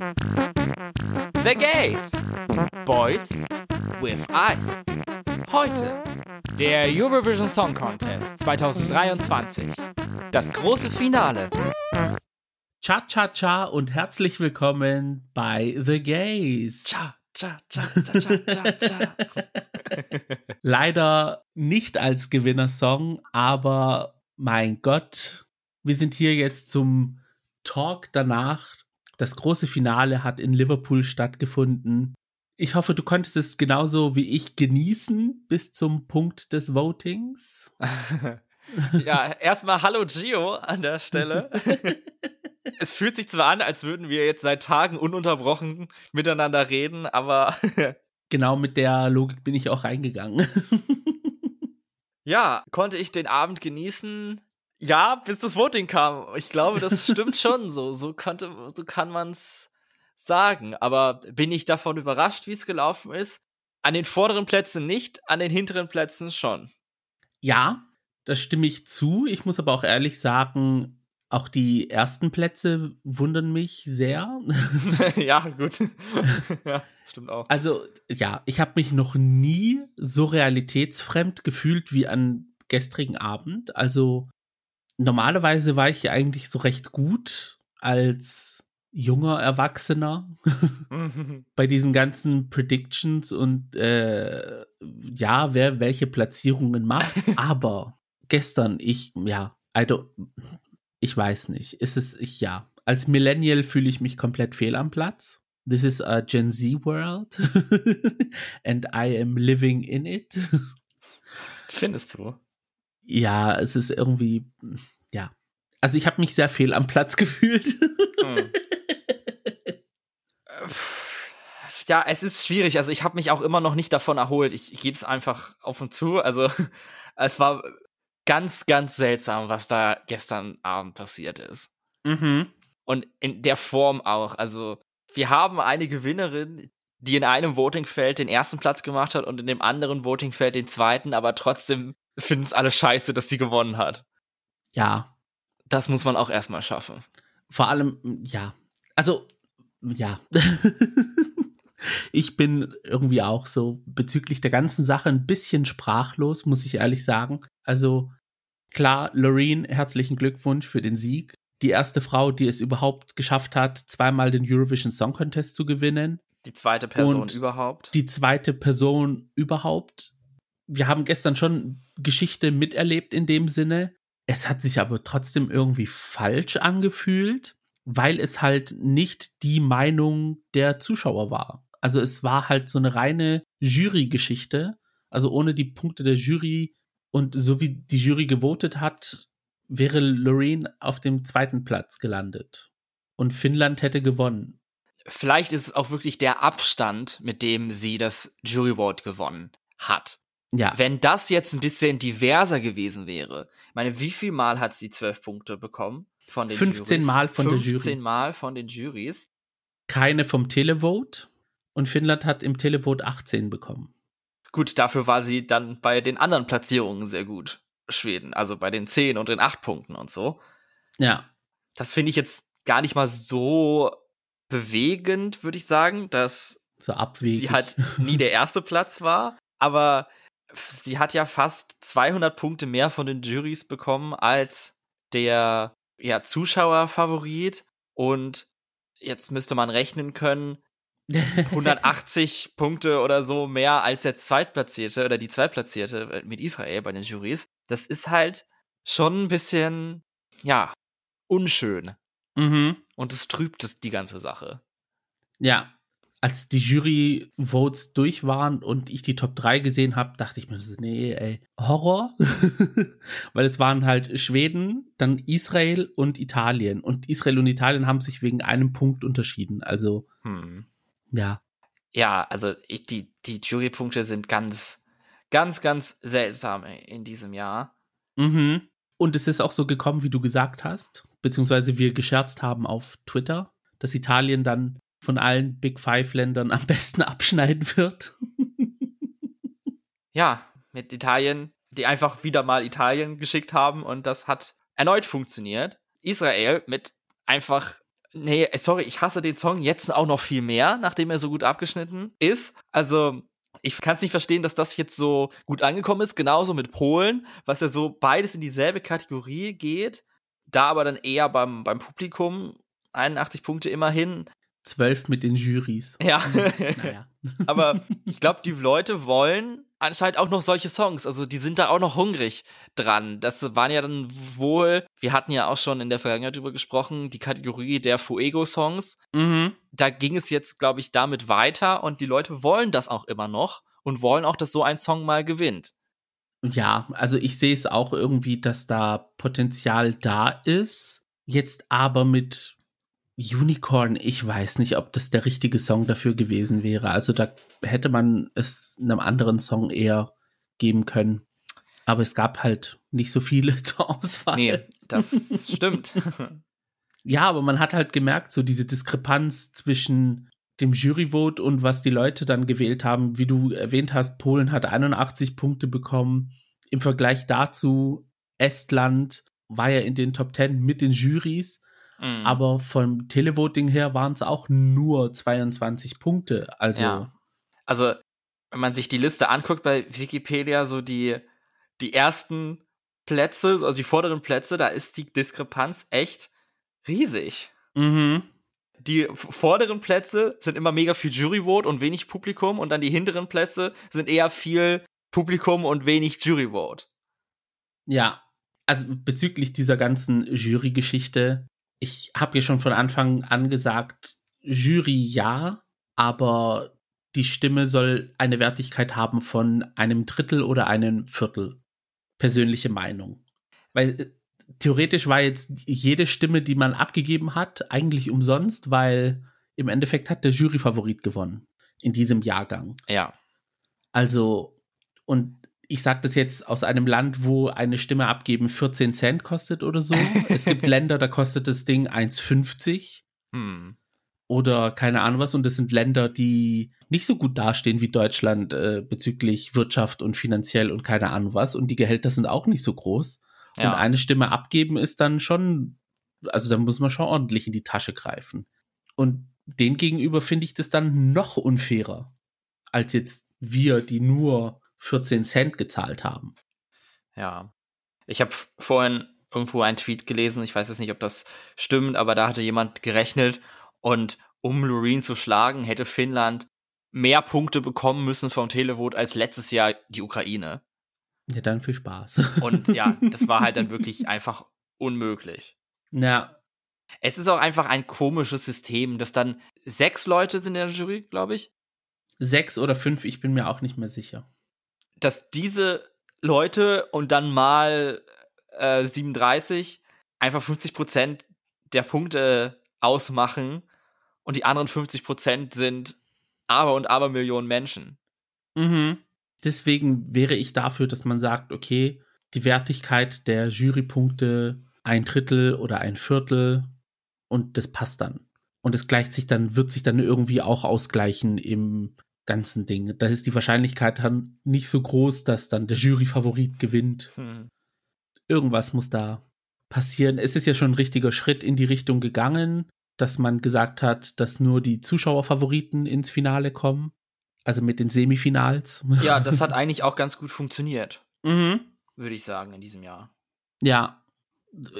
The Gays. Boys with Eyes. Heute der Eurovision Song Contest 2023. Das große Finale. Cha cha cha und herzlich willkommen bei The Gays. Cha cha cha cha cha cha. Leider nicht als Gewinnersong, aber mein Gott, wir sind hier jetzt zum Talk danach. Das große Finale hat in Liverpool stattgefunden. Ich hoffe, du konntest es genauso wie ich genießen bis zum Punkt des Votings. ja, erstmal Hallo Gio an der Stelle. es fühlt sich zwar an, als würden wir jetzt seit Tagen ununterbrochen miteinander reden, aber. genau mit der Logik bin ich auch reingegangen. ja, konnte ich den Abend genießen? Ja, bis das Voting kam. Ich glaube, das stimmt schon so. So konnte, so kann man's sagen. Aber bin ich davon überrascht, wie es gelaufen ist? An den vorderen Plätzen nicht, an den hinteren Plätzen schon. Ja, das stimme ich zu. Ich muss aber auch ehrlich sagen, auch die ersten Plätze wundern mich sehr. ja, gut. ja, stimmt auch. Also, ja, ich habe mich noch nie so realitätsfremd gefühlt wie an gestrigen Abend. Also, normalerweise war ich ja eigentlich so recht gut als junger Erwachsener bei diesen ganzen Predictions und äh, ja, wer welche Platzierungen macht. Aber gestern, ich, ja, I ich weiß nicht. Ist es, ich, ja, als Millennial fühle ich mich komplett fehl am Platz. This is a Gen Z world and I am living in it. Findest du? Ja, es ist irgendwie, ja. Also ich habe mich sehr fehl am Platz gefühlt. Hm. ja, es ist schwierig. Also ich habe mich auch immer noch nicht davon erholt. Ich, ich gebe es einfach offen zu. Also es war ganz, ganz seltsam, was da gestern Abend passiert ist. Mhm. Und in der Form auch. Also wir haben eine Gewinnerin, die in einem Votingfeld den ersten Platz gemacht hat und in dem anderen Votingfeld den zweiten, aber trotzdem finden es alle scheiße, dass die gewonnen hat. Ja. Das muss man auch erstmal schaffen. Vor allem, ja. Also, ja. ich bin irgendwie auch so bezüglich der ganzen Sache ein bisschen sprachlos, muss ich ehrlich sagen. Also, klar, Loreen, herzlichen Glückwunsch für den Sieg. Die erste Frau, die es überhaupt geschafft hat, zweimal den Eurovision Song Contest zu gewinnen. Die zweite Person Und überhaupt. Die zweite Person überhaupt wir haben gestern schon Geschichte miterlebt in dem Sinne. Es hat sich aber trotzdem irgendwie falsch angefühlt, weil es halt nicht die Meinung der Zuschauer war. Also es war halt so eine reine Jury-Geschichte. Also ohne die Punkte der Jury und so wie die Jury gewotet hat, wäre Lorraine auf dem zweiten Platz gelandet. Und Finnland hätte gewonnen. Vielleicht ist es auch wirklich der Abstand, mit dem sie das Jury Vote gewonnen hat. Ja. Wenn das jetzt ein bisschen diverser gewesen wäre, ich meine, wie viel Mal hat sie zwölf Punkte bekommen von den 15 Juries? Mal von 15 der Jury. 15 Mal von den Juries. Keine vom Televote und Finnland hat im Televote 18 bekommen. Gut, dafür war sie dann bei den anderen Platzierungen sehr gut. Schweden, also bei den 10 und den 8 Punkten und so. Ja. Das finde ich jetzt gar nicht mal so bewegend, würde ich sagen, dass so sie halt nie der erste Platz war. Aber sie hat ja fast 200 Punkte mehr von den Juries bekommen als der ja, Zuschauerfavorit und jetzt müsste man rechnen können, 180 Punkte oder so mehr als der Zweitplatzierte oder die Zweitplatzierte mit Israel bei den Juries. Das ist halt schon ein bisschen, ja, unschön. Mhm. Und es trübt die ganze Sache. Ja, als die Jury-Votes durch waren und ich die Top 3 gesehen habe, dachte ich mir, nee, ey, Horror. Weil es waren halt Schweden, dann Israel und Italien. Und Israel und Italien haben sich wegen einem Punkt unterschieden. Also, hm. ja. Ja, also ich, die, die Jurypunkte sind ganz, ganz, ganz seltsam in diesem Jahr. Mhm. Und es ist auch so gekommen, wie du gesagt hast, beziehungsweise wir gescherzt haben auf Twitter, dass Italien dann von allen Big Five-Ländern am besten abschneiden wird. ja, mit Italien, die einfach wieder mal Italien geschickt haben und das hat erneut funktioniert. Israel mit einfach Nee, sorry, ich hasse den Song jetzt auch noch viel mehr, nachdem er so gut abgeschnitten ist. Also, ich kann es nicht verstehen, dass das jetzt so gut angekommen ist. Genauso mit Polen, was ja so beides in dieselbe Kategorie geht. Da aber dann eher beim, beim Publikum 81 Punkte immerhin. Zwölf mit den Jurys. Ja. naja. aber ich glaube, die Leute wollen anscheinend auch noch solche Songs. Also die sind da auch noch hungrig dran. Das waren ja dann wohl, wir hatten ja auch schon in der Vergangenheit drüber gesprochen, die Kategorie der Fuego-Songs. Mhm. Da ging es jetzt, glaube ich, damit weiter und die Leute wollen das auch immer noch und wollen auch, dass so ein Song mal gewinnt. Ja, also ich sehe es auch irgendwie, dass da Potenzial da ist. Jetzt aber mit Unicorn, ich weiß nicht, ob das der richtige Song dafür gewesen wäre. Also da hätte man es einem anderen Song eher geben können. Aber es gab halt nicht so viele zur Auswahl. Nee, das stimmt. ja, aber man hat halt gemerkt, so diese Diskrepanz zwischen dem Juryvote und was die Leute dann gewählt haben. Wie du erwähnt hast, Polen hat 81 Punkte bekommen. Im Vergleich dazu, Estland war ja in den Top 10 mit den Jurys. Mhm. Aber vom Televoting her waren es auch nur 22 Punkte. Also. Ja. Also, wenn man sich die Liste anguckt bei Wikipedia, so die, die ersten Plätze, also die vorderen Plätze, da ist die Diskrepanz echt riesig. Mhm die vorderen Plätze sind immer mega viel Juryvote und wenig Publikum und dann die hinteren Plätze sind eher viel Publikum und wenig Juryvote. Ja, also bezüglich dieser ganzen Jury-Geschichte, ich habe ja schon von Anfang an gesagt, Jury ja, aber die Stimme soll eine Wertigkeit haben von einem Drittel oder einem Viertel. Persönliche Meinung. Weil theoretisch war jetzt jede Stimme, die man abgegeben hat, eigentlich umsonst, weil im Endeffekt hat der Juryfavorit gewonnen in diesem Jahrgang. Ja. Also, und ich sage das jetzt aus einem Land, wo eine Stimme abgeben 14 Cent kostet oder so. es gibt Länder, da kostet das Ding 1,50. Hm. Oder keine Ahnung was. Und das sind Länder, die nicht so gut dastehen wie Deutschland äh, bezüglich Wirtschaft und finanziell und keine Ahnung was. Und die Gehälter sind auch nicht so groß. Ja. Und eine Stimme abgeben ist dann schon, also da muss man schon ordentlich in die Tasche greifen. Und den gegenüber finde ich das dann noch unfairer, als jetzt wir, die nur 14 Cent gezahlt haben. Ja. Ich habe vorhin irgendwo einen Tweet gelesen, ich weiß jetzt nicht, ob das stimmt, aber da hatte jemand gerechnet und um Loreen zu schlagen, hätte Finnland mehr Punkte bekommen müssen vom Televote als letztes Jahr die Ukraine. Ja, dann viel Spaß. Und ja, das war halt dann wirklich einfach unmöglich. Ja. Es ist auch einfach ein komisches System, dass dann sechs Leute sind in der Jury, glaube ich. Sechs oder fünf, ich bin mir auch nicht mehr sicher. Dass diese Leute und dann mal äh, 37 einfach 50 Prozent der Punkte ausmachen und die anderen 50 Prozent sind aber und aber Millionen Menschen. Mhm deswegen wäre ich dafür, dass man sagt, okay, die Wertigkeit der Jurypunkte ein Drittel oder ein Viertel und das passt dann. Und es gleicht sich dann, wird sich dann irgendwie auch ausgleichen im ganzen Ding. Da ist die Wahrscheinlichkeit dann nicht so groß, dass dann der Juryfavorit gewinnt. Hm. Irgendwas muss da passieren. Es ist ja schon ein richtiger Schritt in die Richtung gegangen, dass man gesagt hat, dass nur die Zuschauerfavoriten ins Finale kommen. Also mit den Semifinals. Ja, das hat eigentlich auch ganz gut funktioniert. Mhm. Würde ich sagen, in diesem Jahr. Ja.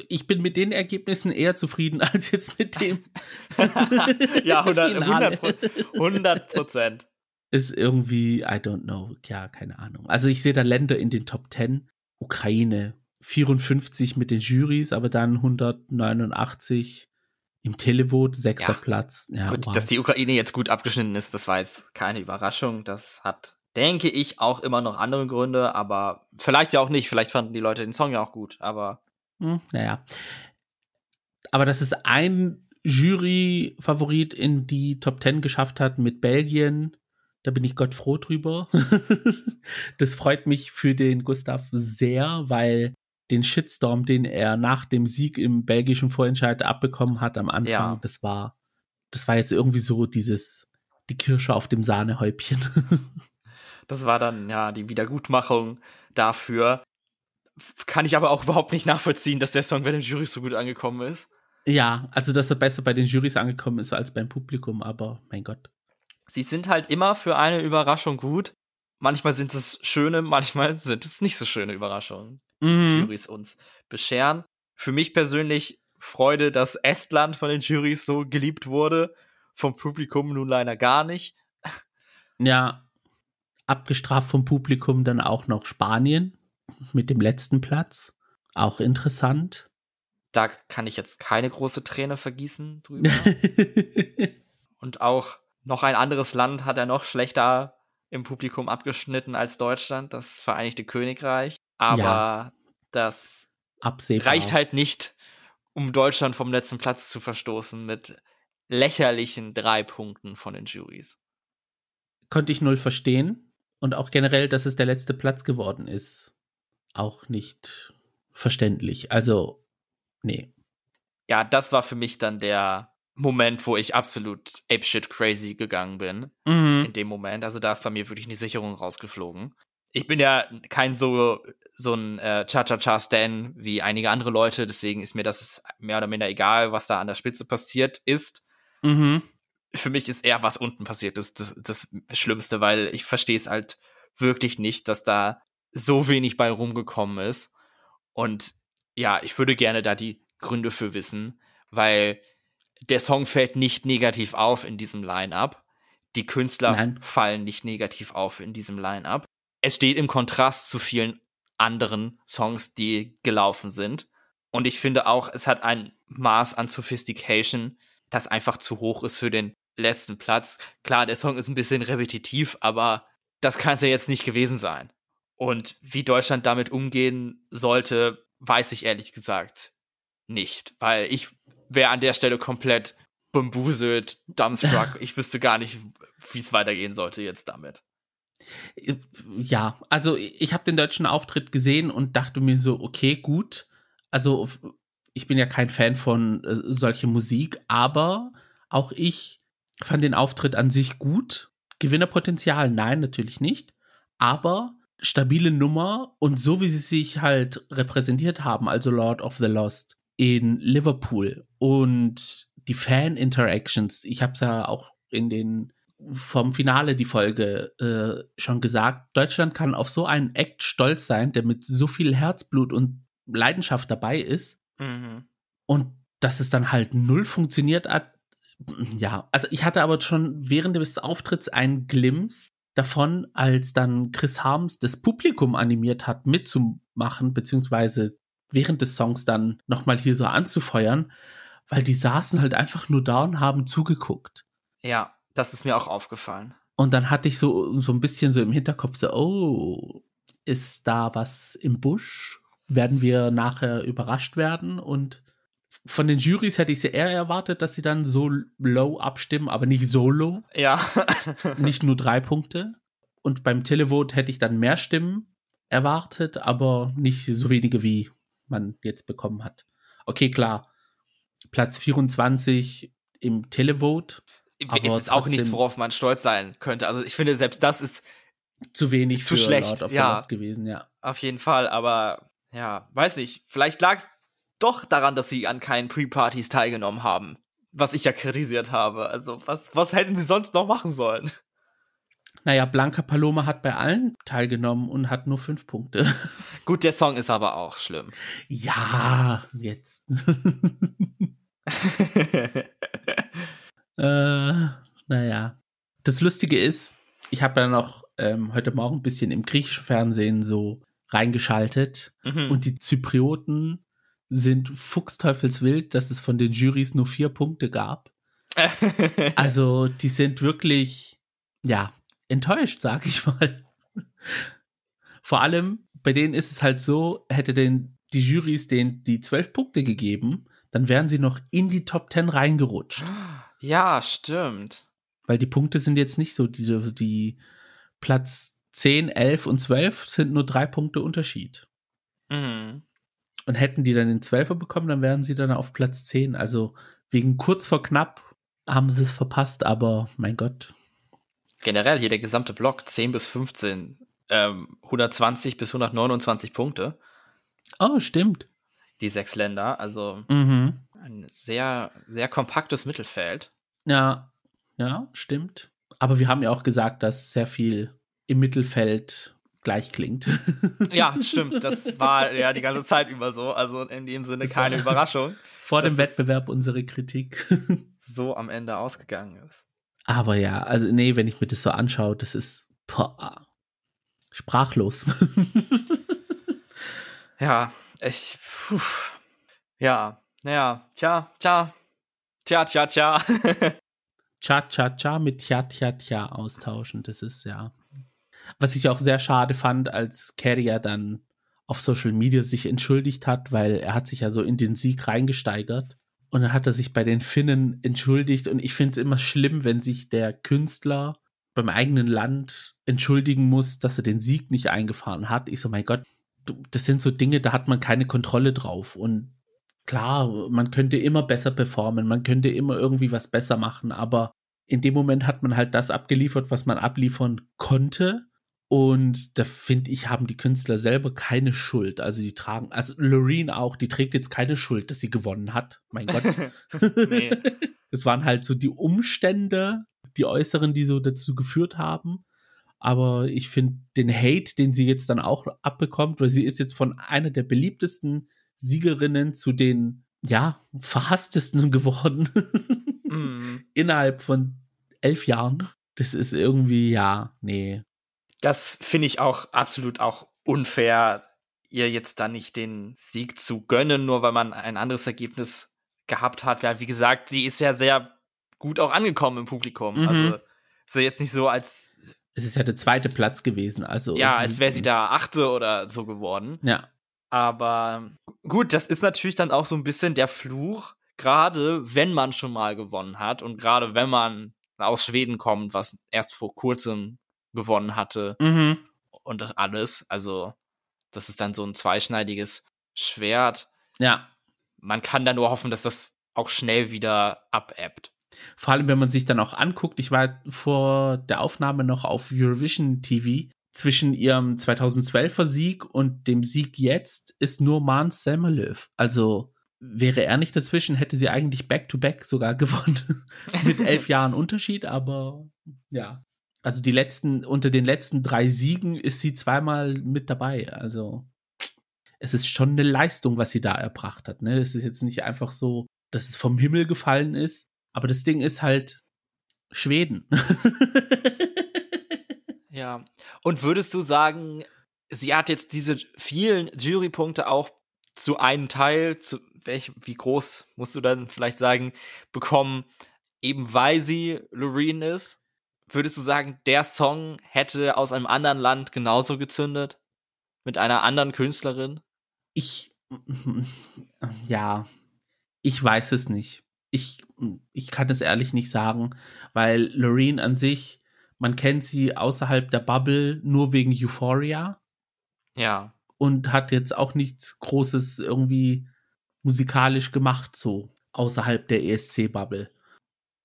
Ich bin mit den Ergebnissen eher zufrieden als jetzt mit dem. ja, 100 Prozent. Ist irgendwie, I don't know, ja, keine Ahnung. Also ich sehe da Länder in den Top 10. Ukraine 54 mit den Jurys, aber dann 189 im Televote, sechster ja. Platz. Ja, gut, wow. dass die Ukraine jetzt gut abgeschnitten ist, das war jetzt keine Überraschung. Das hat, denke ich, auch immer noch andere Gründe, aber vielleicht ja auch nicht. Vielleicht fanden die Leute den Song ja auch gut, aber. Hm, naja. Aber dass es ein Jury-Favorit in die Top Ten geschafft hat mit Belgien, da bin ich Gott froh drüber. das freut mich für den Gustav sehr, weil den Shitstorm, den er nach dem Sieg im belgischen Vorentscheid abbekommen hat am Anfang, ja. das war, das war jetzt irgendwie so dieses, die Kirsche auf dem Sahnehäubchen. das war dann ja die Wiedergutmachung dafür. Kann ich aber auch überhaupt nicht nachvollziehen, dass der Song bei den Jury so gut angekommen ist. Ja, also dass er besser bei den Jurys angekommen ist als beim Publikum, aber mein Gott. Sie sind halt immer für eine Überraschung gut. Manchmal sind es schöne, manchmal sind es nicht so schöne Überraschungen, die Mhm. Jurys uns bescheren. Für mich persönlich Freude, dass Estland von den Jurys so geliebt wurde, vom Publikum nun leider gar nicht. Ja, abgestraft vom Publikum dann auch noch Spanien mit dem letzten Platz. Auch interessant. Da kann ich jetzt keine große Träne vergießen drüber. Und auch noch ein anderes Land hat er noch schlechter im Publikum abgeschnitten als Deutschland, das Vereinigte Königreich. Aber Ja. das Absehbar. reicht halt nicht, um Deutschland vom letzten Platz zu verstoßen mit lächerlichen drei Punkten von den Juries. Konnte ich null verstehen. Und auch generell, dass es der letzte Platz geworden ist. Auch nicht verständlich. Also, nee. Ja, das war für mich dann der Moment, wo ich absolut apeshit crazy gegangen bin. Mhm. in dem Moment. Also da ist bei mir wirklich die Sicherung rausgeflogen. Ich bin ja kein so, so ein äh, Cha-Cha-Cha-Stan wie einige andere Leute, deswegen ist mir das mehr oder minder egal, was da an der Spitze passiert ist. Mhm. Für mich ist eher, was unten passiert ist, das, das Schlimmste, weil ich verstehe es halt wirklich nicht, dass da so wenig bei rumgekommen ist. Und ja, ich würde gerne da die Gründe für wissen, weil der Song fällt nicht negativ auf in diesem Line-Up. Die Künstler Nein. fallen nicht negativ auf in diesem Line-Up. Es steht im Kontrast zu vielen anderen Songs, die gelaufen sind. Und ich finde auch, es hat ein Maß an Sophistication, das einfach zu hoch ist für den letzten Platz. Klar, der Song ist ein bisschen repetitiv, aber das kann es ja jetzt nicht gewesen sein. Und wie Deutschland damit umgehen sollte, weiß ich ehrlich gesagt nicht, weil ich wäre an der Stelle komplett bambuselt, dumbstruck. ich wüsste gar nicht, wie es weitergehen sollte jetzt damit. Ja, also ich habe den deutschen Auftritt gesehen und dachte mir so, okay, gut. Also ich bin ja kein Fan von äh, solcher Musik, aber auch ich fand den Auftritt an sich gut. Gewinnerpotenzial, nein, natürlich nicht. Aber stabile Nummer und so wie sie sich halt repräsentiert haben, also Lord of the Lost in Liverpool und die Fan-Interactions, ich habe es ja auch in den vom Finale die Folge äh, schon gesagt, Deutschland kann auf so einen Act stolz sein, der mit so viel Herzblut und Leidenschaft dabei ist Mhm. und dass es dann halt null funktioniert hat. Ja, also ich hatte aber schon während des Auftritts einen Glimpse davon, als dann Chris Harms das Publikum animiert hat, mitzumachen, beziehungsweise während des Songs dann nochmal hier so anzufeuern, weil die saßen halt einfach nur da und haben zugeguckt. Ja, das ist mir auch aufgefallen. Und dann hatte ich so, so ein bisschen so im Hinterkopf so, oh, ist da was im Busch? Werden wir nachher überrascht werden? Und von den Jurys hätte ich sie eher erwartet, dass sie dann so low abstimmen, aber nicht so low. Ja. Nicht nur drei Punkte. Und beim Televote hätte ich dann mehr Stimmen erwartet, aber nicht so wenige, wie man jetzt bekommen hat. Okay, klar. Platz 24 im Televote. Aber ist es auch nichts, worauf man stolz sein könnte. Also ich finde, selbst das ist Zu wenig Zu schlecht, Lord of ja. Gewesen, ja. auf jeden Fall, aber ja, weiß nicht. Vielleicht lag es doch daran, dass sie an keinen Pre-Partys teilgenommen haben. Was ich ja kritisiert habe. Also, was, was hätten sie sonst noch machen sollen? Naja, Blanca Paloma hat bei allen teilgenommen und hat nur fünf Punkte. Gut, der Song ist aber auch schlimm. Ja, jetzt. äh, naja. Das Lustige ist, ich habe ja noch ähm, heute Morgen ein bisschen im griechischen Fernsehen so reingeschaltet Mhm. und die Zyprioten sind fuchsteufelswild, dass es von den Jurys nur vier Punkte gab. Also, die sind wirklich, ja, enttäuscht, sag ich mal. Vor allem, bei denen ist es halt so, hätte denn die Jurys denen die zwölf Punkte gegeben, dann wären sie noch in die Top 10 reingerutscht. ja, stimmt. Weil die Punkte sind jetzt nicht so, die, die Platz 10, 11 und 12 sind nur drei Punkte Unterschied. Mhm. Und hätten die dann den Zwölfer bekommen, dann wären sie dann auf Platz 10. Also wegen kurz vor knapp haben sie es verpasst, aber mein Gott. Generell hier der gesamte Block, 10 bis 15, ähm, 120 bis 129 Punkte, Oh, stimmt. die sechs Länder. Also, Mhm. ein sehr, sehr kompaktes Mittelfeld. Ja, ja, stimmt. Aber wir haben ja auch gesagt, dass sehr viel im Mittelfeld gleich klingt. Ja, stimmt. Das war ja die ganze Zeit über so. Also in dem Sinne keine Überraschung. Vor dem Wettbewerb unsere Kritik. So am Ende ausgegangen ist. Aber ja, also nee, wenn ich mir das so anschaue, das ist boah, sprachlos. ja, ich. Puh. Ja, naja, tja, tja, tja, tja, tja. Tja, tja, tja mit tja, tja, tja austauschen. Das ist ja. Was ich auch sehr schade fand, als Carrier dann auf Social Media sich entschuldigt hat, weil er hat sich ja so in den Sieg reingesteigert. Und dann hat er sich bei den Finnen entschuldigt. Und ich finde es immer schlimm, wenn sich der Künstler beim eigenen Land entschuldigen muss, dass er den Sieg nicht eingefahren hat. Ich so, mein Gott, das sind so Dinge, da hat man keine Kontrolle drauf. Und klar, man könnte immer besser performen, man könnte immer irgendwie was besser machen, aber in dem Moment hat man halt das abgeliefert, was man abliefern konnte. Und da finde ich, haben die Künstler selber keine Schuld. Also die tragen, also Loreen auch, die trägt jetzt keine Schuld, dass sie gewonnen hat. Mein Gott. nee. Es waren halt so die Umstände, die äußeren, die so dazu geführt haben. Aber ich finde den Hate, den sie jetzt dann auch abbekommt, weil sie ist jetzt von einer der beliebtesten Siegerinnen zu den, ja, verhasstesten geworden. mm. Innerhalb von elf Jahren. Das ist irgendwie, ja, nee. Das finde ich auch absolut auch unfair, ihr jetzt da nicht den Sieg zu gönnen, nur weil man ein anderes Ergebnis gehabt hat. Ja, wie gesagt, sie ist ja sehr gut auch angekommen im Publikum. Mhm. Also ist ja jetzt nicht so, als. Es ist ja der zweite Platz gewesen, also. Ja, als wäre sie da achte oder so geworden. Ja. Aber gut, das ist natürlich dann auch so ein bisschen der Fluch, gerade wenn man schon mal gewonnen hat und gerade wenn man aus Schweden kommt, was erst vor kurzem gewonnen hatte mhm. und alles. Also, das ist dann so ein zweischneidiges Schwert. Ja. Man kann da nur hoffen, dass das auch schnell wieder abebbt. Vor allem, wenn man sich dann auch anguckt, ich war vor der Aufnahme noch auf Eurovision TV zwischen ihrem 2012er Sieg und dem Sieg jetzt ist nur Mans Selmerlöw. Also wäre er nicht dazwischen, hätte sie eigentlich Back-to-Back -back sogar gewonnen. Mit elf Jahren Unterschied, aber ja. Also die letzten, unter den letzten drei Siegen ist sie zweimal mit dabei. Also es ist schon eine Leistung, was sie da erbracht hat. Ne? Es ist jetzt nicht einfach so, dass es vom Himmel gefallen ist, aber das Ding ist halt Schweden. Ja. Und würdest du sagen, sie hat jetzt diese vielen Jurypunkte auch zu einem Teil, zu welch, wie groß musst du dann vielleicht sagen, bekommen, eben weil sie Loreen ist? Würdest du sagen, der Song hätte aus einem anderen Land genauso gezündet? Mit einer anderen Künstlerin? Ich, ja, ich weiß es nicht. Ich, ich kann es ehrlich nicht sagen, weil Loreen an sich man kennt sie außerhalb der Bubble nur wegen Euphoria. Ja. Und hat jetzt auch nichts Großes irgendwie musikalisch gemacht, so außerhalb der ESC-Bubble.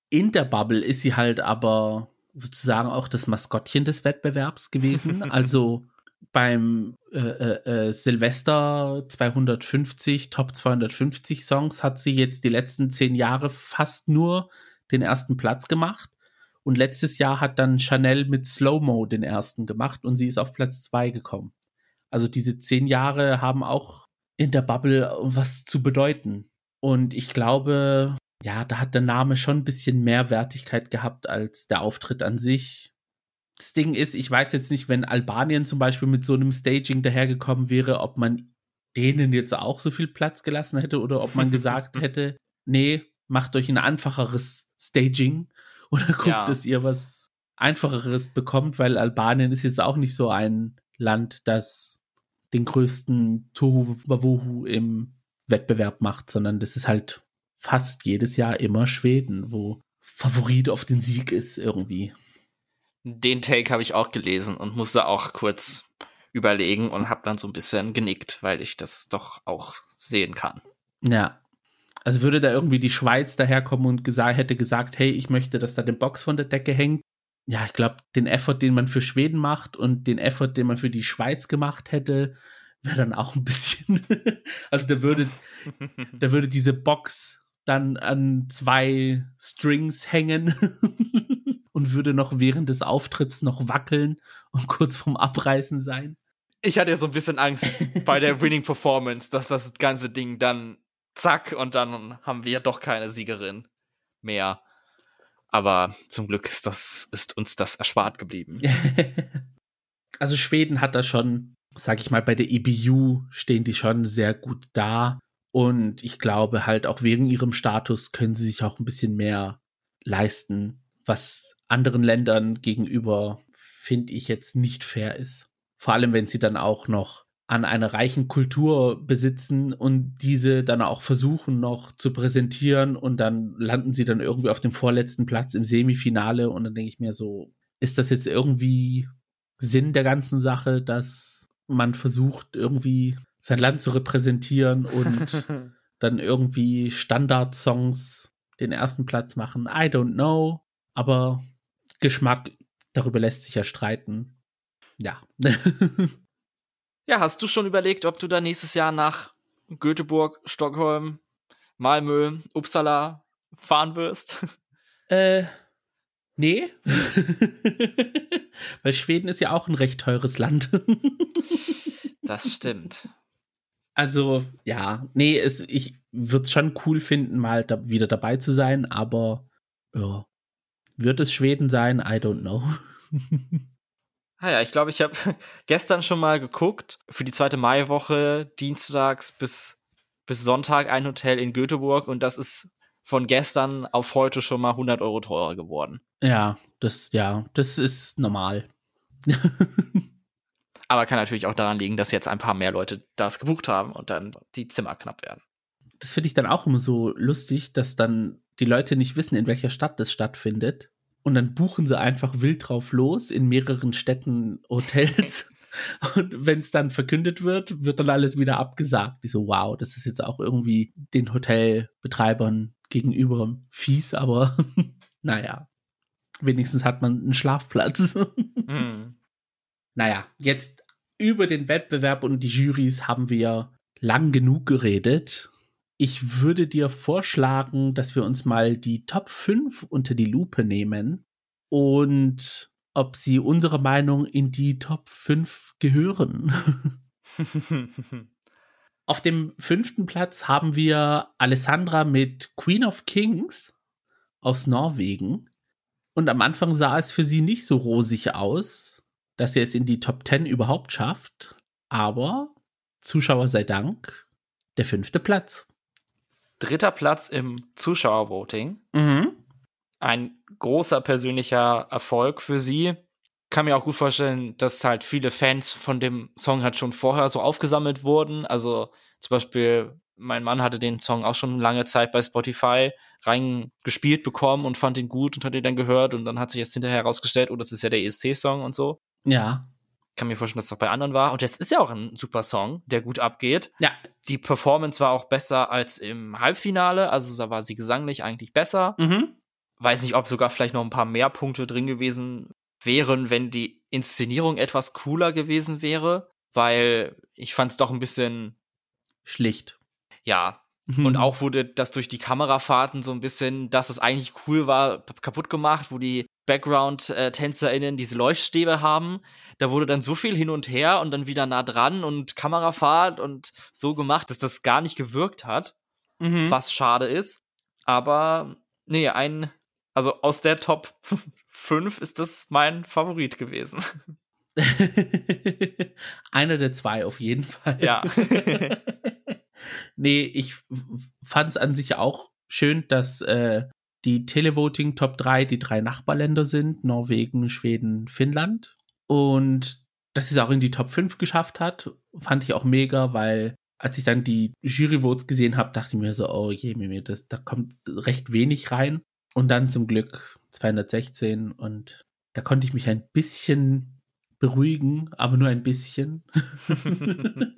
In der Bubble ist sie halt aber sozusagen auch das Maskottchen des Wettbewerbs gewesen. also beim äh, äh, äh Silvester 250, Top 250 Songs hat sie jetzt die letzten zehn Jahre fast nur den ersten Platz gemacht. Und letztes Jahr hat dann Chanel mit Slow-Mo den ersten gemacht und sie ist auf Platz zwei gekommen. Also diese zehn Jahre haben auch in der Bubble was zu bedeuten. Und ich glaube, ja, da hat der Name schon ein bisschen mehr Wertigkeit gehabt als der Auftritt an sich. Das Ding ist, ich weiß jetzt nicht, wenn Albanien zum Beispiel mit so einem Staging dahergekommen wäre, ob man denen jetzt auch so viel Platz gelassen hätte oder ob man gesagt hätte, nee, macht euch ein einfacheres Staging oder guckt, ja. dass ihr was Einfacheres bekommt, weil Albanien ist jetzt auch nicht so ein Land, das den größten Tohu Wawohu im Wettbewerb macht, sondern das ist halt fast jedes Jahr immer Schweden, wo Favorit auf den Sieg ist irgendwie. Den Take habe ich auch gelesen und musste auch kurz überlegen und habe dann so ein bisschen genickt, weil ich das doch auch sehen kann. Ja, also würde da irgendwie die Schweiz daherkommen und gesagt, hätte gesagt, hey, ich möchte, dass da eine Box von der Decke hängt. Ja, ich glaube, den Effort, den man für Schweden macht und den Effort, den man für die Schweiz gemacht hätte, wäre dann auch ein bisschen. also da würde, da würde diese Box dann an zwei Strings hängen und würde noch während des Auftritts noch wackeln und kurz vorm Abreißen sein. Ich hatte ja so ein bisschen Angst bei der Winning Performance, dass das ganze Ding dann zack und dann haben wir doch keine Siegerin mehr. Aber zum Glück ist, das, ist uns das erspart geblieben. also Schweden hat da schon, sag ich mal, bei der EBU stehen die schon sehr gut da. Und ich glaube halt auch wegen ihrem Status können sie sich auch ein bisschen mehr leisten, was anderen Ländern gegenüber, finde ich, jetzt nicht fair ist. Vor allem, wenn sie dann auch noch an einer reichen Kultur besitzen und diese dann auch versuchen noch zu präsentieren und dann landen sie dann irgendwie auf dem vorletzten Platz im Semifinale und dann denke ich mir so, ist das jetzt irgendwie Sinn der ganzen Sache, dass man versucht irgendwie sein Land zu repräsentieren und dann irgendwie Standardsongs den ersten Platz machen? I don't know, aber Geschmack, darüber lässt sich ja streiten. Ja. Ja, hast du schon überlegt, ob du da nächstes Jahr nach Göteborg, Stockholm, Malmö, Uppsala fahren wirst? Äh, nee. Weil Schweden ist ja auch ein recht teures Land. das stimmt. Also, ja, nee, es, ich würde es schon cool finden, mal da wieder dabei zu sein, aber ja, wird es Schweden sein? I don't know. Ah ja, ich glaube, ich habe gestern schon mal geguckt. Für die zweite Maiwoche, dienstags bis, bis Sonntag ein Hotel in Göteborg und das ist von gestern auf heute schon mal 100 Euro teurer geworden. Ja, das, ja, das ist normal. Aber kann natürlich auch daran liegen, dass jetzt ein paar mehr Leute das gebucht haben und dann die Zimmer knapp werden. Das finde ich dann auch immer so lustig, dass dann die Leute nicht wissen, in welcher Stadt das stattfindet und dann buchen sie einfach wild drauf los in mehreren Städten Hotels. Und wenn es dann verkündet wird, wird dann alles wieder abgesagt. Ich so, wow, das ist jetzt auch irgendwie den Hotelbetreibern gegenüber fies, aber naja, wenigstens hat man einen Schlafplatz. mhm. Naja, jetzt über den Wettbewerb und die Jurys haben wir lang genug geredet. Ich würde dir vorschlagen, dass wir uns mal die Top 5 unter die Lupe nehmen und ob sie unserer Meinung in die Top 5 gehören. Auf dem fünften Platz haben wir Alessandra mit Queen of Kings aus Norwegen. Und am Anfang sah es für sie nicht so rosig aus, dass sie es in die Top 10 überhaupt schafft. Aber Zuschauer sei Dank, der fünfte Platz dritter Platz im Zuschauervoting. Mhm. Ein großer persönlicher Erfolg für sie. Kann mir auch gut vorstellen, dass halt viele Fans von dem Song halt schon vorher so aufgesammelt wurden. Also zum Beispiel, mein Mann hatte den Song auch schon lange Zeit bei Spotify reingespielt bekommen und fand ihn gut und hat ihn dann gehört und dann hat sich jetzt hinterher herausgestellt, oh, das ist ja der ESC-Song und so. Ja kann mir vorstellen, dass es auch bei anderen war. Und es ist ja auch ein super Song, der gut abgeht. Ja. Die Performance war auch besser als im Halbfinale. Also da war sie gesanglich eigentlich besser. Mhm. Weiß nicht, ob sogar vielleicht noch ein paar mehr Punkte drin gewesen wären, wenn die Inszenierung etwas cooler gewesen wäre. Weil ich fand es doch ein bisschen schlicht. Ja. Mhm. Und auch wurde das durch die Kamerafahrten so ein bisschen, dass es eigentlich cool war, kaputt gemacht, wo die Background-TänzerInnen diese Leuchtstäbe haben da wurde dann so viel hin und her und dann wieder nah dran und Kamerafahrt und so gemacht, dass das gar nicht gewirkt hat, mhm. was schade ist. Aber nee, ein, also aus der Top 5 ist das mein Favorit gewesen. Einer der zwei auf jeden Fall. Ja. nee, ich fand es an sich auch schön, dass äh, die Televoting Top 3 die drei Nachbarländer sind, Norwegen, Schweden, Finnland. Und dass sie es auch in die Top 5 geschafft hat, fand ich auch mega, weil als ich dann die Juryvotes gesehen habe, dachte ich mir so, oh je, mir, das, da kommt recht wenig rein. Und dann zum Glück 216 und da konnte ich mich ein bisschen beruhigen, aber nur ein bisschen.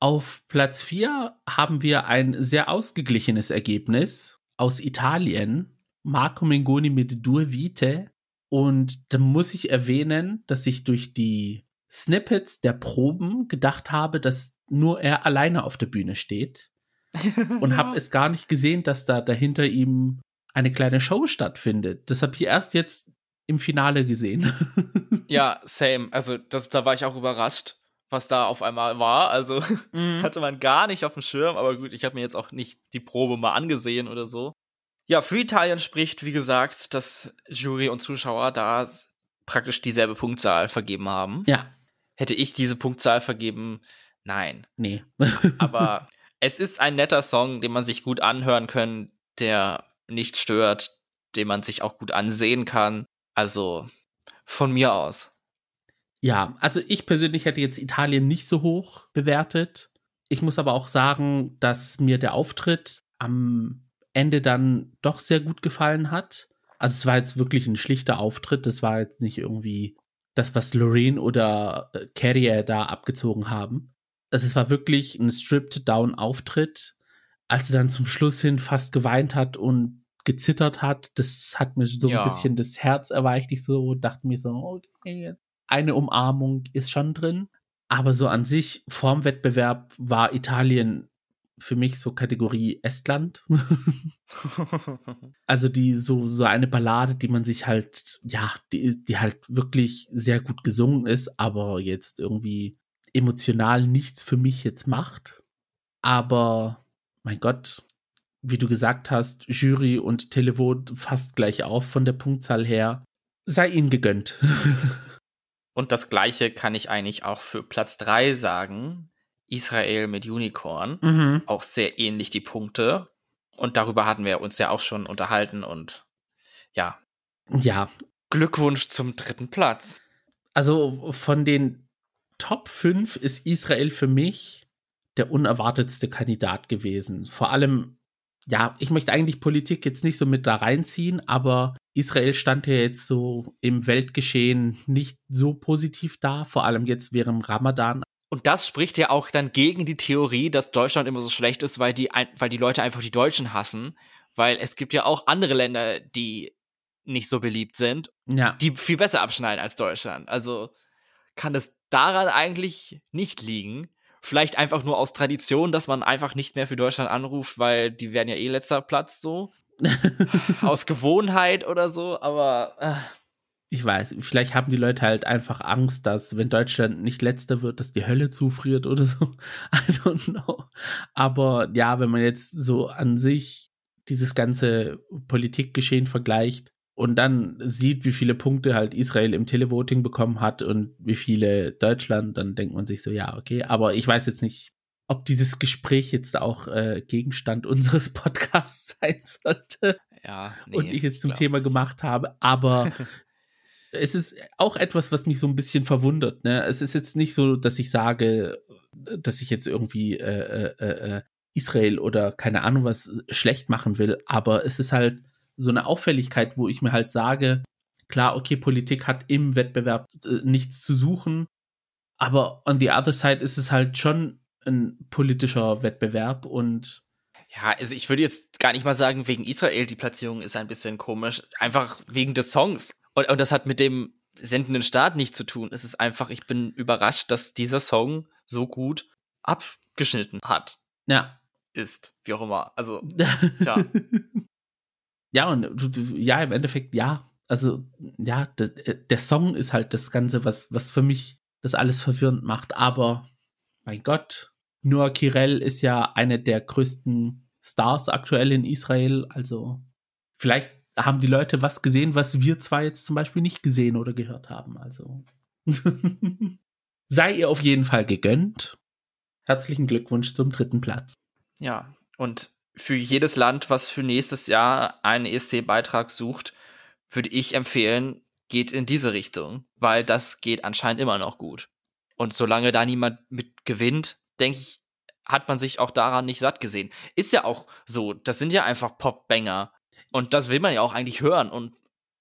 Auf Platz 4 haben wir ein sehr ausgeglichenes Ergebnis aus Italien. Marco Mengoni mit Due Vite und da muss ich erwähnen, dass ich durch die Snippets der Proben gedacht habe, dass nur er alleine auf der Bühne steht. und habe es gar nicht gesehen, dass da dahinter ihm eine kleine Show stattfindet. Das habe ich erst jetzt im Finale gesehen. ja, same. Also das, da war ich auch überrascht, was da auf einmal war. Also mhm. hatte man gar nicht auf dem Schirm. Aber gut, ich habe mir jetzt auch nicht die Probe mal angesehen oder so. Ja, für Italien spricht, wie gesagt, dass Jury und Zuschauer da praktisch dieselbe Punktzahl vergeben haben. Ja. Hätte ich diese Punktzahl vergeben? Nein. Nee. Aber es ist ein netter Song, den man sich gut anhören kann, der nicht stört, den man sich auch gut ansehen kann. Also von mir aus. Ja, also ich persönlich hätte jetzt Italien nicht so hoch bewertet. Ich muss aber auch sagen, dass mir der Auftritt am Ende dann doch sehr gut gefallen hat. Also es war jetzt wirklich ein schlichter Auftritt. Das war jetzt nicht irgendwie das, was Lorraine oder äh, Carrier da abgezogen haben. Also es war wirklich ein stripped-down-Auftritt. Als sie dann zum Schluss hin fast geweint hat und gezittert hat, das hat mir so ja. ein bisschen das Herz erweicht. Ich so dachte mir so, okay, eine Umarmung ist schon drin. Aber so an sich, vorm Wettbewerb war Italien für mich so Kategorie Estland. also die so so eine Ballade, die man sich halt ja, die die halt wirklich sehr gut gesungen ist, aber jetzt irgendwie emotional nichts für mich jetzt macht. Aber mein Gott, wie du gesagt hast, Jury und Televot fast gleich auf von der Punktzahl her. Sei ihnen gegönnt. und das gleiche kann ich eigentlich auch für Platz 3 sagen. Israel mit Unicorn. Mhm. Auch sehr ähnlich die Punkte. Und darüber hatten wir uns ja auch schon unterhalten und ja. Ja. Glückwunsch zum dritten Platz. Also von den Top 5 ist Israel für mich der unerwartetste Kandidat gewesen. Vor allem, ja, ich möchte eigentlich Politik jetzt nicht so mit da reinziehen, aber Israel stand ja jetzt so im Weltgeschehen nicht so positiv da, vor allem jetzt während Ramadan. Und das spricht ja auch dann gegen die Theorie, dass Deutschland immer so schlecht ist, weil die, weil die Leute einfach die Deutschen hassen. Weil es gibt ja auch andere Länder, die nicht so beliebt sind, ja. die viel besser abschneiden als Deutschland. Also kann es daran eigentlich nicht liegen. Vielleicht einfach nur aus Tradition, dass man einfach nicht mehr für Deutschland anruft, weil die werden ja eh letzter Platz so. aus Gewohnheit oder so, aber. Äh. Ich weiß, vielleicht haben die Leute halt einfach Angst, dass, wenn Deutschland nicht letzter wird, dass die Hölle zufriert oder so. I don't know. Aber ja, wenn man jetzt so an sich dieses ganze Politikgeschehen vergleicht, und dann sieht, wie viele Punkte halt Israel im Televoting bekommen hat und wie viele Deutschland, dann denkt man sich so, ja, okay. Aber ich weiß jetzt nicht, ob dieses Gespräch jetzt auch äh, Gegenstand unseres Podcasts sein sollte. Ja, nee, und ich es zum klar. Thema gemacht habe. Aber es ist auch etwas, was mich so ein bisschen verwundert. Ne? Es ist jetzt nicht so, dass ich sage, dass ich jetzt irgendwie äh, äh, äh, Israel oder keine Ahnung was schlecht machen will, aber es ist halt so eine Auffälligkeit, wo ich mir halt sage, klar, okay, Politik hat im Wettbewerb äh, nichts zu suchen, aber on the other side ist es halt schon ein politischer Wettbewerb und ja, also ich würde jetzt gar nicht mal sagen, wegen Israel, die Platzierung ist ein bisschen komisch. Einfach wegen des Songs. Und, und das hat mit dem sendenden Staat nichts zu tun. Es ist einfach, ich bin überrascht, dass dieser Song so gut abgeschnitten hat. Ja. Ist, wie auch immer. Also, tja. Ja, und ja, im Endeffekt, ja. Also, ja, der, der Song ist halt das Ganze, was, was für mich das alles verwirrend macht. Aber, mein Gott, Noah Kirel ist ja eine der größten Stars aktuell in Israel. Also, vielleicht haben die Leute was gesehen, was wir zwar jetzt zum Beispiel nicht gesehen oder gehört haben. Also, sei ihr auf jeden Fall gegönnt. Herzlichen Glückwunsch zum dritten Platz. Ja, und für jedes Land, was für nächstes Jahr einen ESC-Beitrag sucht, würde ich empfehlen, geht in diese Richtung, weil das geht anscheinend immer noch gut. Und solange da niemand mit gewinnt, denke ich, hat man sich auch daran nicht satt gesehen. Ist ja auch so, das sind ja einfach Pop-Banger. Und das will man ja auch eigentlich hören. Und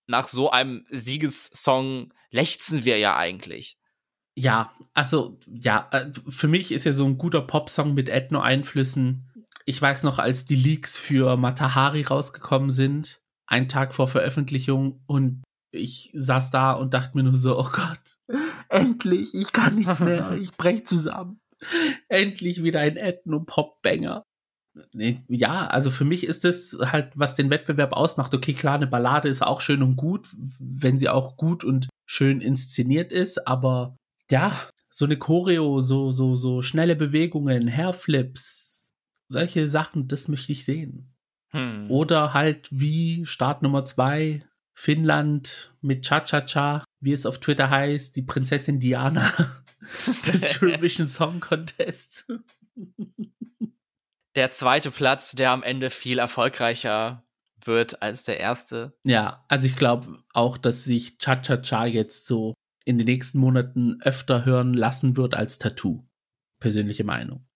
nach so einem Siegessong lechzen wir ja eigentlich. Ja, also, ja, äh, für mich ist ja so ein guter Popsong mit Ethno-Einflüssen ich weiß noch, als die Leaks für Matahari rausgekommen sind, einen Tag vor Veröffentlichung und ich saß da und dachte mir nur so, oh Gott, endlich, ich kann nicht mehr, ich brech zusammen. Endlich wieder ein Ethno-Pop-Banger. Ja, also für mich ist es halt, was den Wettbewerb ausmacht. Okay, klar, eine Ballade ist auch schön und gut, wenn sie auch gut und schön inszeniert ist, aber ja, so eine Choreo, so, so, so schnelle Bewegungen, Hairflips, solche Sachen, das möchte ich sehen. Hm. Oder halt wie Start Nummer zwei, Finnland mit Cha-Cha-Cha, wie es auf Twitter heißt, die Prinzessin Diana des Eurovision Song Contest. Der zweite Platz, der am Ende viel erfolgreicher wird als der erste. Ja, also ich glaube auch, dass sich Cha-Cha-Cha jetzt so in den nächsten Monaten öfter hören lassen wird als Tattoo. Persönliche Meinung.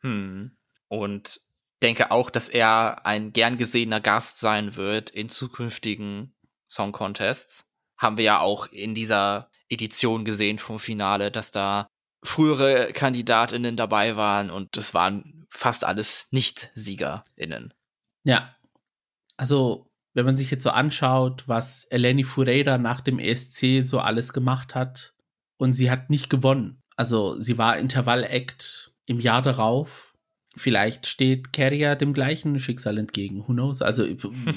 Hm. Und denke auch, dass er ein gern gesehener Gast sein wird in zukünftigen Song Contests. Haben wir ja auch in dieser Edition gesehen vom Finale, dass da frühere KandidatInnen dabei waren und das waren fast alles Nicht-SiegerInnen. Ja. Also, wenn man sich jetzt so anschaut, was Eleni Fureira nach dem ESC so alles gemacht hat und sie hat nicht gewonnen. Also, sie war Intervall-Act im Jahr darauf. Vielleicht steht Carrier dem gleichen Schicksal entgegen. Who knows? Also,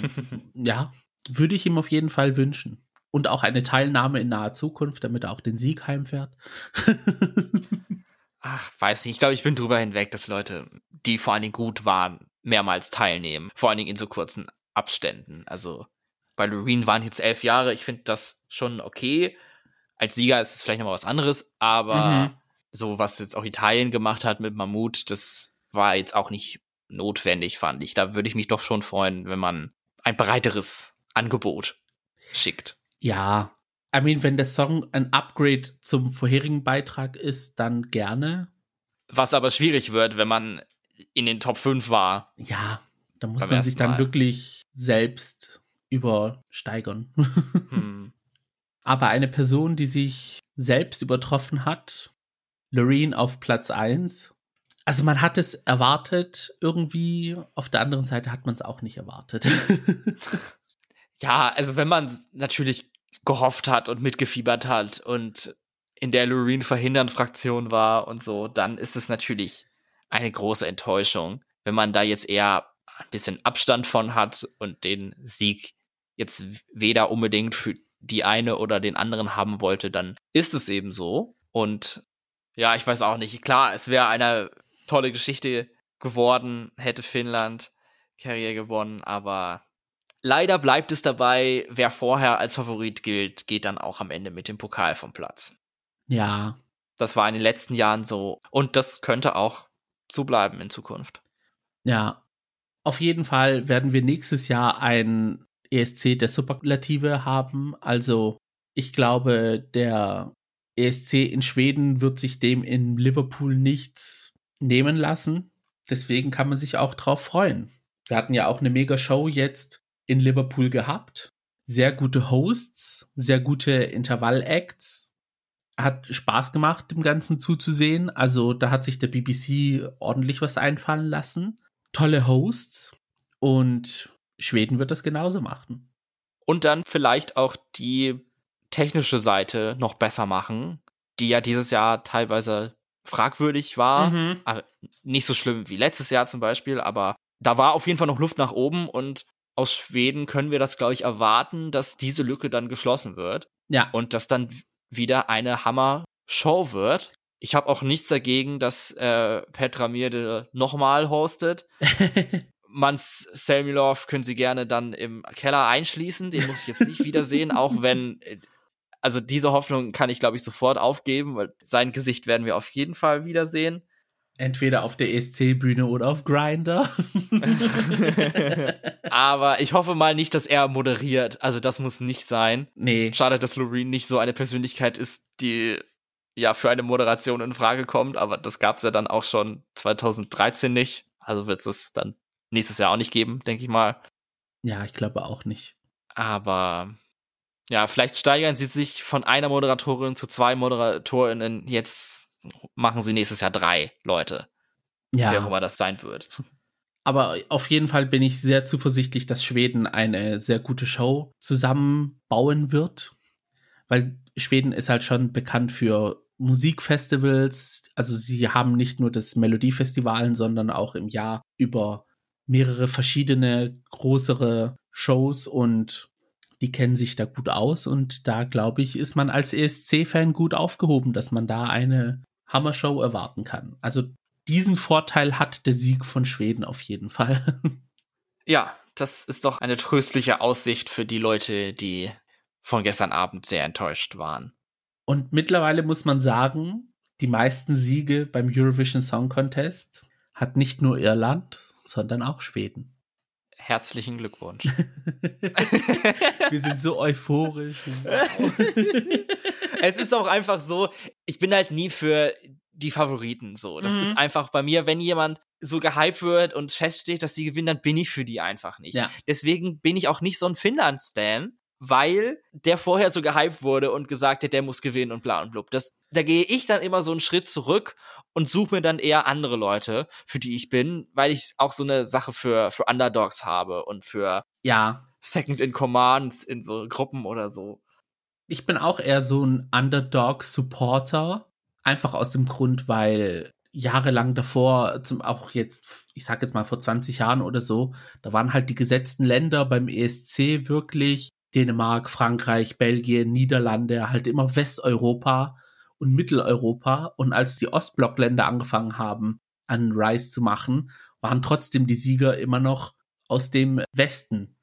ja, würde ich ihm auf jeden Fall wünschen. Und auch eine Teilnahme in naher Zukunft, damit er auch den Sieg heimfährt. Ach, weiß nicht. Ich glaube, ich bin drüber hinweg, dass Leute, die vor allen Dingen gut waren, mehrmals teilnehmen. Vor allen Dingen in so kurzen Abständen. Also bei Loreen waren jetzt elf Jahre. Ich finde das schon okay. Als Sieger ist es vielleicht nochmal was anderes, aber mhm. so, was jetzt auch Italien gemacht hat mit Mammut, das war jetzt auch nicht notwendig, fand ich. Da würde ich mich doch schon freuen, wenn man ein breiteres Angebot schickt. Ja, I mean, wenn der Song ein Upgrade zum vorherigen Beitrag ist, dann gerne. Was aber schwierig wird, wenn man in den Top 5 war. Ja, da muss man sich dann Mal. wirklich selbst übersteigern. Hm. Aber eine Person, die sich selbst übertroffen hat, Loreen auf Platz 1. Also man hat es erwartet, irgendwie, auf der anderen Seite hat man es auch nicht erwartet. ja, also wenn man natürlich gehofft hat und mitgefiebert hat und in der Loreen verhindern Fraktion war und so, dann ist es natürlich eine große Enttäuschung, wenn man da jetzt eher ein bisschen Abstand von hat und den Sieg jetzt weder unbedingt für die eine oder den anderen haben wollte, dann ist es eben so. Und ja, ich weiß auch nicht. Klar, es wäre eine tolle Geschichte geworden, hätte Finnland Carrier gewonnen, aber Leider bleibt es dabei, wer vorher als Favorit gilt, geht dann auch am Ende mit dem Pokal vom Platz. Ja. Das war in den letzten Jahren so. Und das könnte auch so bleiben in Zukunft. Ja. Auf jeden Fall werden wir nächstes Jahr ein ESC der Superlative haben. Also, ich glaube, der ESC in Schweden wird sich dem in Liverpool nichts nehmen lassen. Deswegen kann man sich auch drauf freuen. Wir hatten ja auch eine mega Show jetzt in Liverpool gehabt. Sehr gute Hosts, sehr gute Intervall-Acts. Hat Spaß gemacht, dem Ganzen zuzusehen. Also da hat sich der BBC ordentlich was einfallen lassen. Tolle Hosts. Und Schweden wird das genauso machen. Und dann vielleicht auch die technische Seite noch besser machen, die ja dieses Jahr teilweise fragwürdig war. Mhm. Nicht so schlimm wie letztes Jahr zum Beispiel, aber da war auf jeden Fall noch Luft nach oben und aus Schweden können wir das, glaube ich, erwarten, dass diese Lücke dann geschlossen wird. Ja. Und dass dann wieder eine Hammer-Show wird. Ich habe auch nichts dagegen, dass äh, Petra Mirde nochmal hostet. Mans Selmilov können Sie gerne dann im Keller einschließen. Den muss ich jetzt nicht wiedersehen, auch wenn, äh, also diese Hoffnung kann ich, glaube ich, sofort aufgeben, weil sein Gesicht werden wir auf jeden Fall wiedersehen. Entweder auf der ESC-Bühne oder auf Grinder. Aber ich hoffe mal nicht, dass er moderiert. Also das muss nicht sein. Nee. Schade, dass Loreen nicht so eine Persönlichkeit ist, die ja für eine Moderation in Frage kommt. Aber das gab es ja dann auch schon 2013 nicht. Also wird es dann nächstes Jahr auch nicht geben, denke ich mal. Ja, ich glaube auch nicht. Aber ja, vielleicht steigern sie sich von einer Moderatorin zu zwei Moderatorinnen jetzt machen sie nächstes Jahr drei Leute. Ja. Wer auch immer das sein wird. Aber auf jeden Fall bin ich sehr zuversichtlich, dass Schweden eine sehr gute Show zusammenbauen wird. Weil Schweden ist halt schon bekannt für Musikfestivals. Also sie haben nicht nur das Melodiefestival, sondern auch im Jahr über mehrere verschiedene größere Shows und die kennen sich da gut aus und da glaube ich, ist man als ESC-Fan gut aufgehoben, dass man da eine Hammer-Show erwarten kann. Also diesen Vorteil hat der Sieg von Schweden auf jeden Fall. Ja, das ist doch eine tröstliche Aussicht für die Leute, die von gestern Abend sehr enttäuscht waren. Und mittlerweile muss man sagen, die meisten Siege beim Eurovision Song Contest hat nicht nur Irland, sondern auch Schweden. Herzlichen Glückwunsch. Wir sind so euphorisch. es ist auch einfach so, ich bin halt nie für die Favoriten so. Das mhm. ist einfach bei mir, wenn jemand so gehypt wird und feststeht, dass die gewinnen, dann bin ich für die einfach nicht. Ja. Deswegen bin ich auch nicht so ein Finnland-Stan, weil der vorher so gehypt wurde und gesagt hat, der muss gewinnen und bla und blub. Das, da gehe ich dann immer so einen Schritt zurück und suche mir dann eher andere Leute, für die ich bin, weil ich auch so eine Sache für, für Underdogs habe und für ja. Second in Commands in so Gruppen oder so. Ich bin auch eher so ein Underdog-Supporter. Einfach aus dem Grund, weil jahrelang davor, zum, auch jetzt, ich sag jetzt mal vor 20 Jahren oder so, da waren halt die gesetzten Länder beim ESC wirklich Dänemark, Frankreich, Belgien, Niederlande, halt immer Westeuropa und Mitteleuropa. Und als die Ostblockländer angefangen haben, einen Rise zu machen, waren trotzdem die Sieger immer noch aus dem Westen.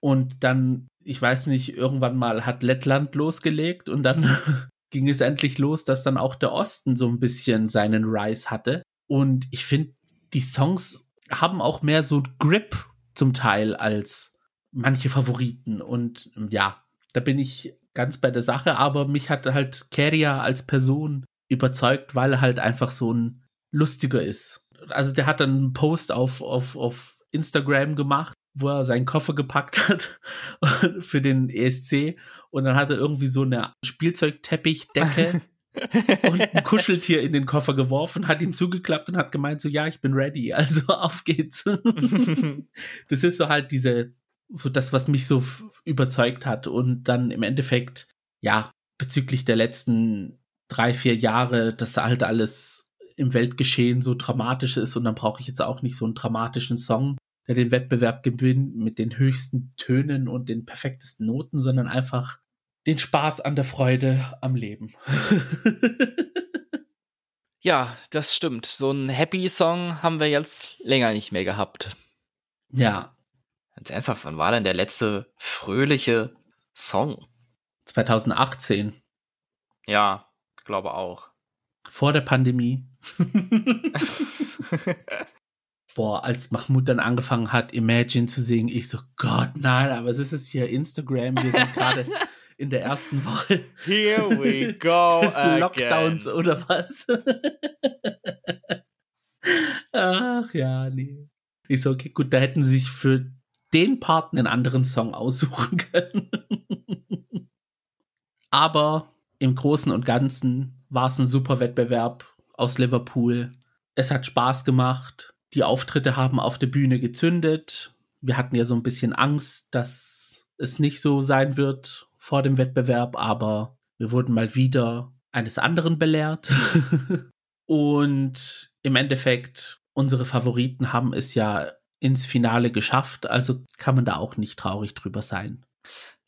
Und dann, ich weiß nicht, irgendwann mal hat Lettland losgelegt und dann ging es endlich los, dass dann auch der Osten so ein bisschen seinen Rise hatte. Und ich finde, die Songs haben auch mehr so Grip zum Teil als manche Favoriten. Und ja, da bin ich ganz bei der Sache, aber mich hat halt Keria als Person überzeugt, weil er halt einfach so ein lustiger ist. Also der hat dann einen Post auf, auf, auf Instagram gemacht, wo er seinen Koffer gepackt hat für den ESC und dann hat er irgendwie so eine Spielzeugteppichdecke und ein Kuscheltier in den Koffer geworfen, hat ihn zugeklappt und hat gemeint so, ja, ich bin ready, also auf geht's. das ist so halt diese so das, was mich so überzeugt hat. Und dann im Endeffekt, ja, bezüglich der letzten drei, vier Jahre, dass halt alles im Weltgeschehen so dramatisch ist und dann brauche ich jetzt auch nicht so einen dramatischen Song, der den Wettbewerb gewinnt mit den höchsten Tönen und den perfektesten Noten, sondern einfach den Spaß an der Freude am Leben. ja, das stimmt. So einen Happy Song haben wir jetzt länger nicht mehr gehabt. Ja, Ganz ernsthaft, wann war denn der letzte fröhliche Song? 2018. Ja, glaube auch. Vor der Pandemie. Boah, als Mahmoud dann angefangen hat, Imagine zu singen, ich so, Gott, nein, aber es ist jetzt hier Instagram, wir sind gerade in der ersten Woche. Here we go. des Lockdowns oder was? Ach ja, nee. Ich so, okay, gut, da hätten sie sich für den Part einen anderen Song aussuchen können. Aber im Großen und Ganzen war es ein super Wettbewerb aus Liverpool. Es hat Spaß gemacht. Die Auftritte haben auf der Bühne gezündet. Wir hatten ja so ein bisschen Angst, dass es nicht so sein wird vor dem Wettbewerb, aber wir wurden mal wieder eines anderen belehrt. und im Endeffekt, unsere Favoriten haben es ja ins Finale geschafft, also kann man da auch nicht traurig drüber sein.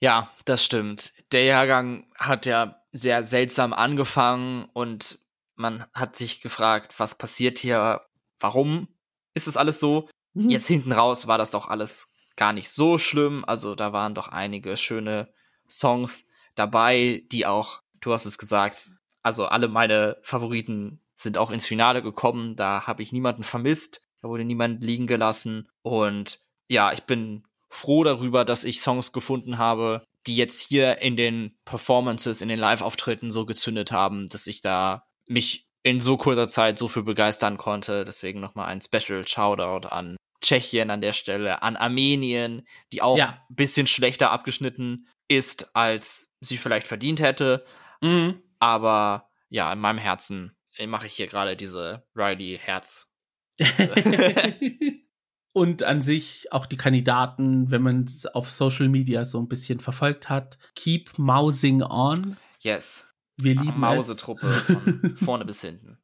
Ja, das stimmt. Der Jahrgang hat ja sehr seltsam angefangen und man hat sich gefragt, was passiert hier? Warum ist das alles so? Mhm. Jetzt hinten raus war das doch alles gar nicht so schlimm. Also da waren doch einige schöne Songs dabei, die auch, du hast es gesagt, also alle meine Favoriten sind auch ins Finale gekommen. Da habe ich niemanden vermisst. Da wurde niemand liegen gelassen. Und ja, ich bin froh darüber, dass ich Songs gefunden habe, die jetzt hier in den Performances, in den Live-Auftritten so gezündet haben, dass ich da mich in so kurzer Zeit so viel begeistern konnte. Deswegen nochmal ein Special Shoutout an Tschechien an der Stelle, an Armenien, die auch ja. ein bisschen schlechter abgeschnitten ist, als sie vielleicht verdient hätte. Mhm. Aber ja, in meinem Herzen mache ich hier gerade diese Riley Herz und an sich auch die Kandidaten, wenn man es auf Social Media so ein bisschen verfolgt hat, keep mousing on. Yes. Wir lieben Mausetruppe von vorne bis hinten.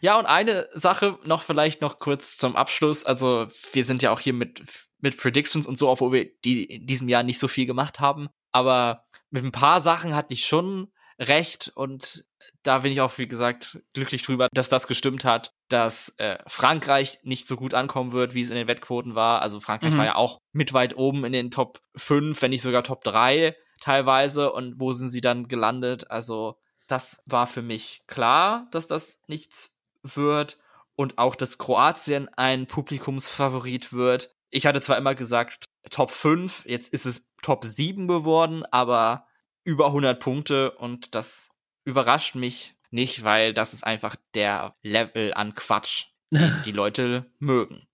Ja, und eine Sache noch vielleicht noch kurz zum Abschluss. Also, wir sind ja auch hier mit, mit Predictions und so, obwohl wir die in diesem Jahr nicht so viel gemacht haben. Aber mit ein paar Sachen hatte ich schon recht und da bin ich auch, wie gesagt, glücklich drüber, dass das gestimmt hat, dass äh, Frankreich nicht so gut ankommen wird, wie es in den Wettquoten war. Also Frankreich mhm. war ja auch mit weit oben in den Top 5, wenn nicht sogar Top 3 teilweise. Und wo sind sie dann gelandet? Also das war für mich klar, dass das nichts wird. Und auch, dass Kroatien ein Publikumsfavorit wird. Ich hatte zwar immer gesagt Top 5, jetzt ist es Top 7 geworden, aber über 100 Punkte und das überrascht mich nicht, weil das ist einfach der Level an Quatsch, den die Leute mögen.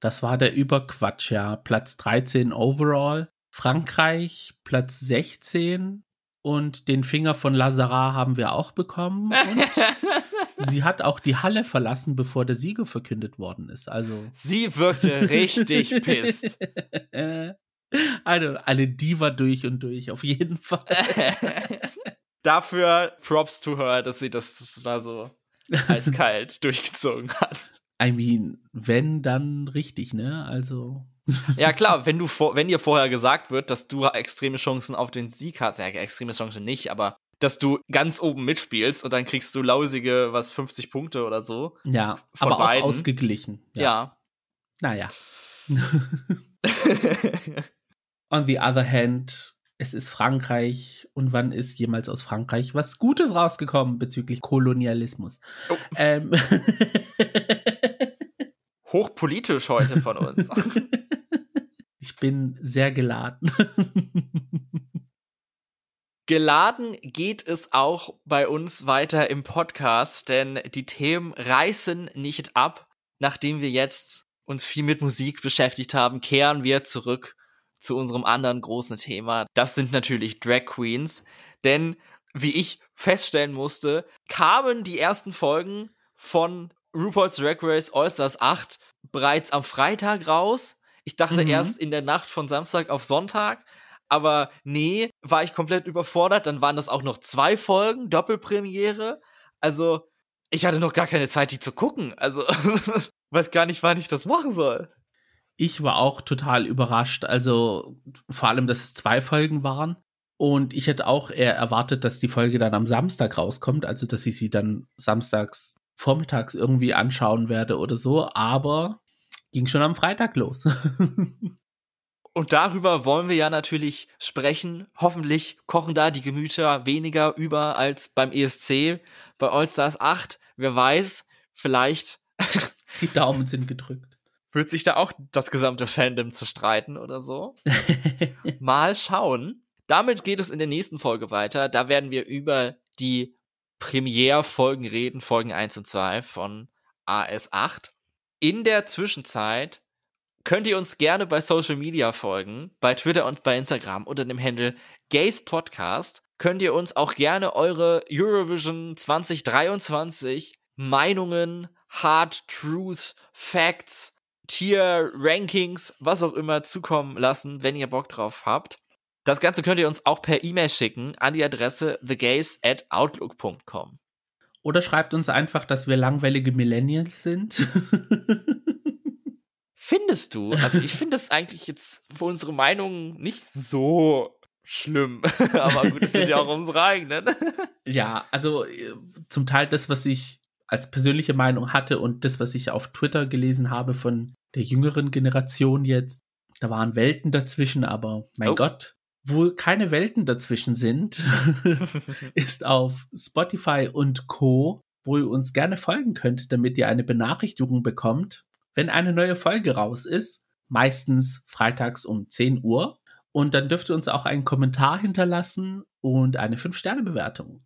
Das war der Überquatsch, ja. Platz 13 overall. Frankreich Platz 16 und den Finger von Lazara haben wir auch bekommen. Und sie hat auch die Halle verlassen, bevor der Sieger verkündet worden ist. Also sie wirkte richtig pisst. Eine, eine Diva durch und durch, auf jeden Fall. Dafür Props to her, dass sie das da so eiskalt durchgezogen hat. I mean, wenn, dann richtig, ne? Also. ja, klar, wenn du wenn dir vorher gesagt wird, dass du extreme Chancen auf den Sieg hast, ja, extreme Chancen nicht, aber dass du ganz oben mitspielst und dann kriegst du lausige, was, 50 Punkte oder so. Ja, von aber beiden. auch ausgeglichen. Ja. ja. Naja. On the other hand, es ist Frankreich und wann ist jemals aus Frankreich was Gutes rausgekommen bezüglich Kolonialismus? Oh. Ähm. Hochpolitisch heute von uns. ich bin sehr geladen. Geladen geht es auch bei uns weiter im Podcast, denn die Themen reißen nicht ab. Nachdem wir jetzt uns viel mit Musik beschäftigt haben, kehren wir zurück zu unserem anderen großen Thema. Das sind natürlich Drag Queens. Denn, wie ich feststellen musste, kamen die ersten Folgen von RuPaul's Drag Race All Stars 8 bereits am Freitag raus. Ich dachte mhm. erst in der Nacht von Samstag auf Sonntag. Aber nee, war ich komplett überfordert. Dann waren das auch noch zwei Folgen, Doppelpremiere. Also, ich hatte noch gar keine Zeit, die zu gucken. Also, weiß gar nicht, wann ich das machen soll. Ich war auch total überrascht. Also, vor allem, dass es zwei Folgen waren. Und ich hätte auch eher erwartet, dass die Folge dann am Samstag rauskommt, also dass ich sie dann samstags vormittags irgendwie anschauen werde oder so, aber ging schon am Freitag los. Und darüber wollen wir ja natürlich sprechen. Hoffentlich kochen da die Gemüter weniger über als beim ESC, bei All-Stars 8. Wer weiß, vielleicht. Die Daumen sind gedrückt. Wird sich da auch das gesamte Fandom zerstreiten oder so? Mal schauen. Damit geht es in der nächsten Folge weiter. Da werden wir über die Premiere-Folgen reden, Folgen 1 und 2 von AS8. In der Zwischenzeit könnt ihr uns gerne bei Social Media folgen, bei Twitter und bei Instagram unter dem Handle Gaze Podcast. Könnt ihr uns auch gerne eure Eurovision 2023 Meinungen, Hard Truths, Facts, Tier Rankings, was auch immer zukommen lassen, wenn ihr Bock drauf habt. Das Ganze könnt ihr uns auch per E-Mail schicken an die Adresse thegaze at outlook.com. Oder schreibt uns einfach, dass wir langweilige Millennials sind. Findest du? Also ich finde das eigentlich jetzt für unsere Meinung nicht so schlimm. Aber gut, es sind ja auch unsere eigenen. ja, also äh, zum Teil das, was ich als persönliche Meinung hatte und das, was ich auf Twitter gelesen habe von der jüngeren Generation jetzt, da waren Welten dazwischen, aber mein oh. Gott, wo keine Welten dazwischen sind, ist auf Spotify und Co., wo ihr uns gerne folgen könnt, damit ihr eine Benachrichtigung bekommt, wenn eine neue Folge raus ist. Meistens freitags um 10 Uhr. Und dann dürft ihr uns auch einen Kommentar hinterlassen und eine 5-Sterne-Bewertung.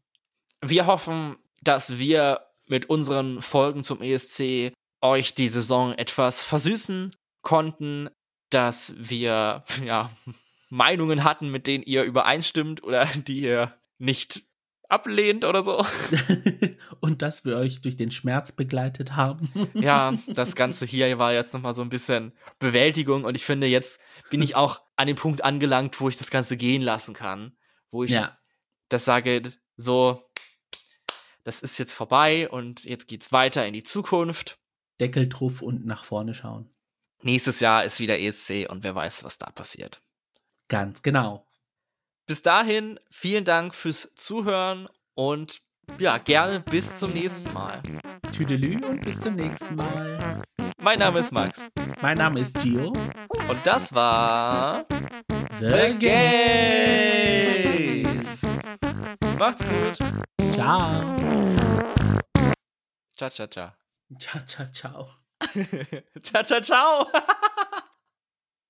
Wir hoffen, dass wir mit unseren Folgen zum ESC euch die Saison etwas versüßen konnten, dass wir ja Meinungen hatten, mit denen ihr übereinstimmt oder die ihr nicht ablehnt oder so. Und dass wir euch durch den Schmerz begleitet haben. ja, das Ganze hier war jetzt nochmal so ein bisschen Bewältigung und ich finde, jetzt bin ich auch an dem Punkt angelangt, wo ich das Ganze gehen lassen kann. Wo ich ja. das sage, so, das ist jetzt vorbei und jetzt geht's weiter in die Zukunft. Deckel drauf und nach vorne schauen. Nächstes Jahr ist wieder ESC und wer weiß, was da passiert. Ganz genau. Bis dahin, vielen Dank fürs Zuhören und ja, gerne bis zum nächsten Mal. Tüdelü und bis zum nächsten Mal. Mein Name ist Max. Mein Name ist Gio. Und das war The, Gays. Macht's gut. Ciao. Ciao, ciao, ciao. Ciao, ciao, ciao. ciao, ciao, ciao.